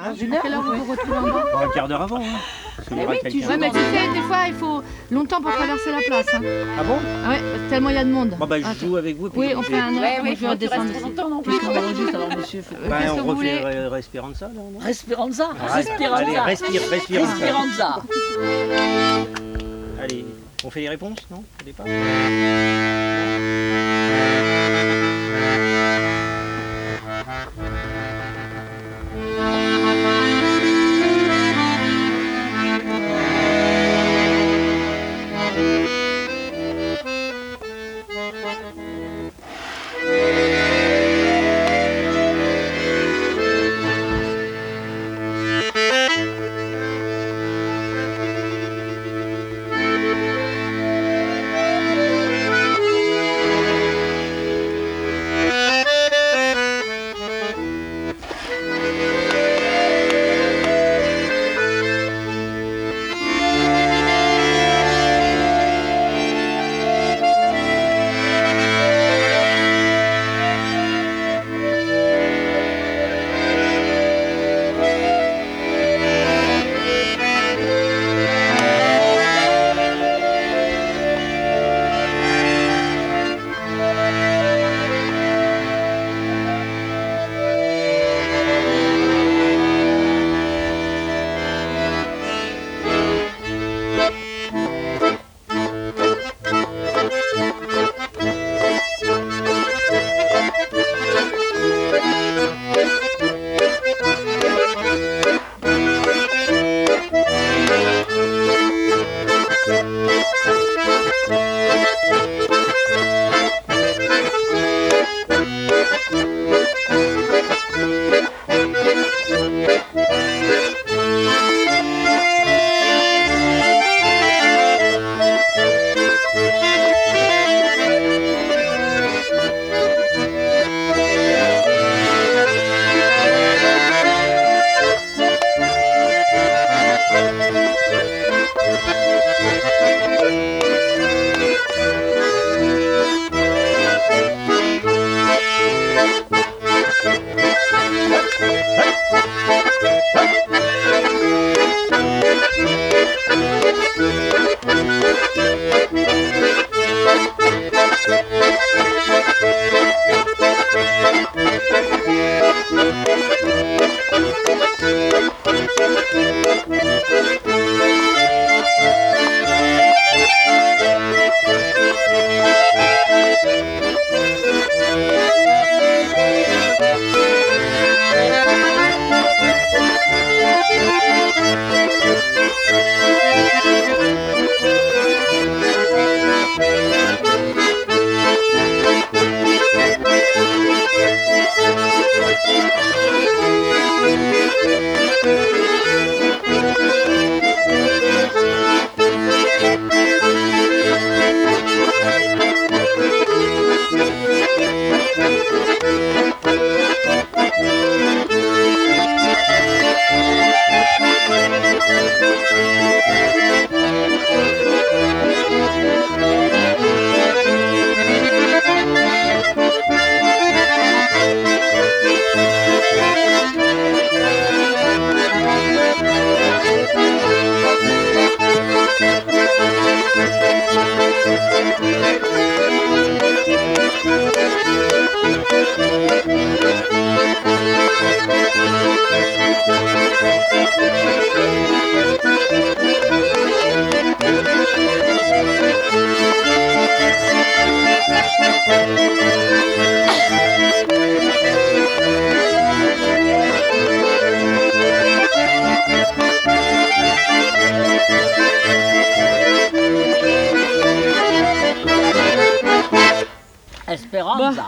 Hein À quelle heure vous vous retrouvez en bas Bon, un quart d'heure avant. Hein. Parce qu'il y aura quelqu'un. Ouais, mais tu sais, des fois, il faut longtemps pour traverser la place. Hein. Ah bon? Ah ouais, tellement il y a de monde. Bon, bah, Ah, je joue avec vous. puis Oui, on fait- un Ouais, oui, je vais que tu restes redescendre trop ici. longtemps non plus. Qu'est-ce qu'on enregistre alors, monsieur Bah, Qu'est-ce on vous refait voulez euh, Respiranza, là, non? Respiranza, Allez, Allez, Respiranza, respire, respire. Respiranza. Allez, on fait les réponses, non? Au départ? 两万五咋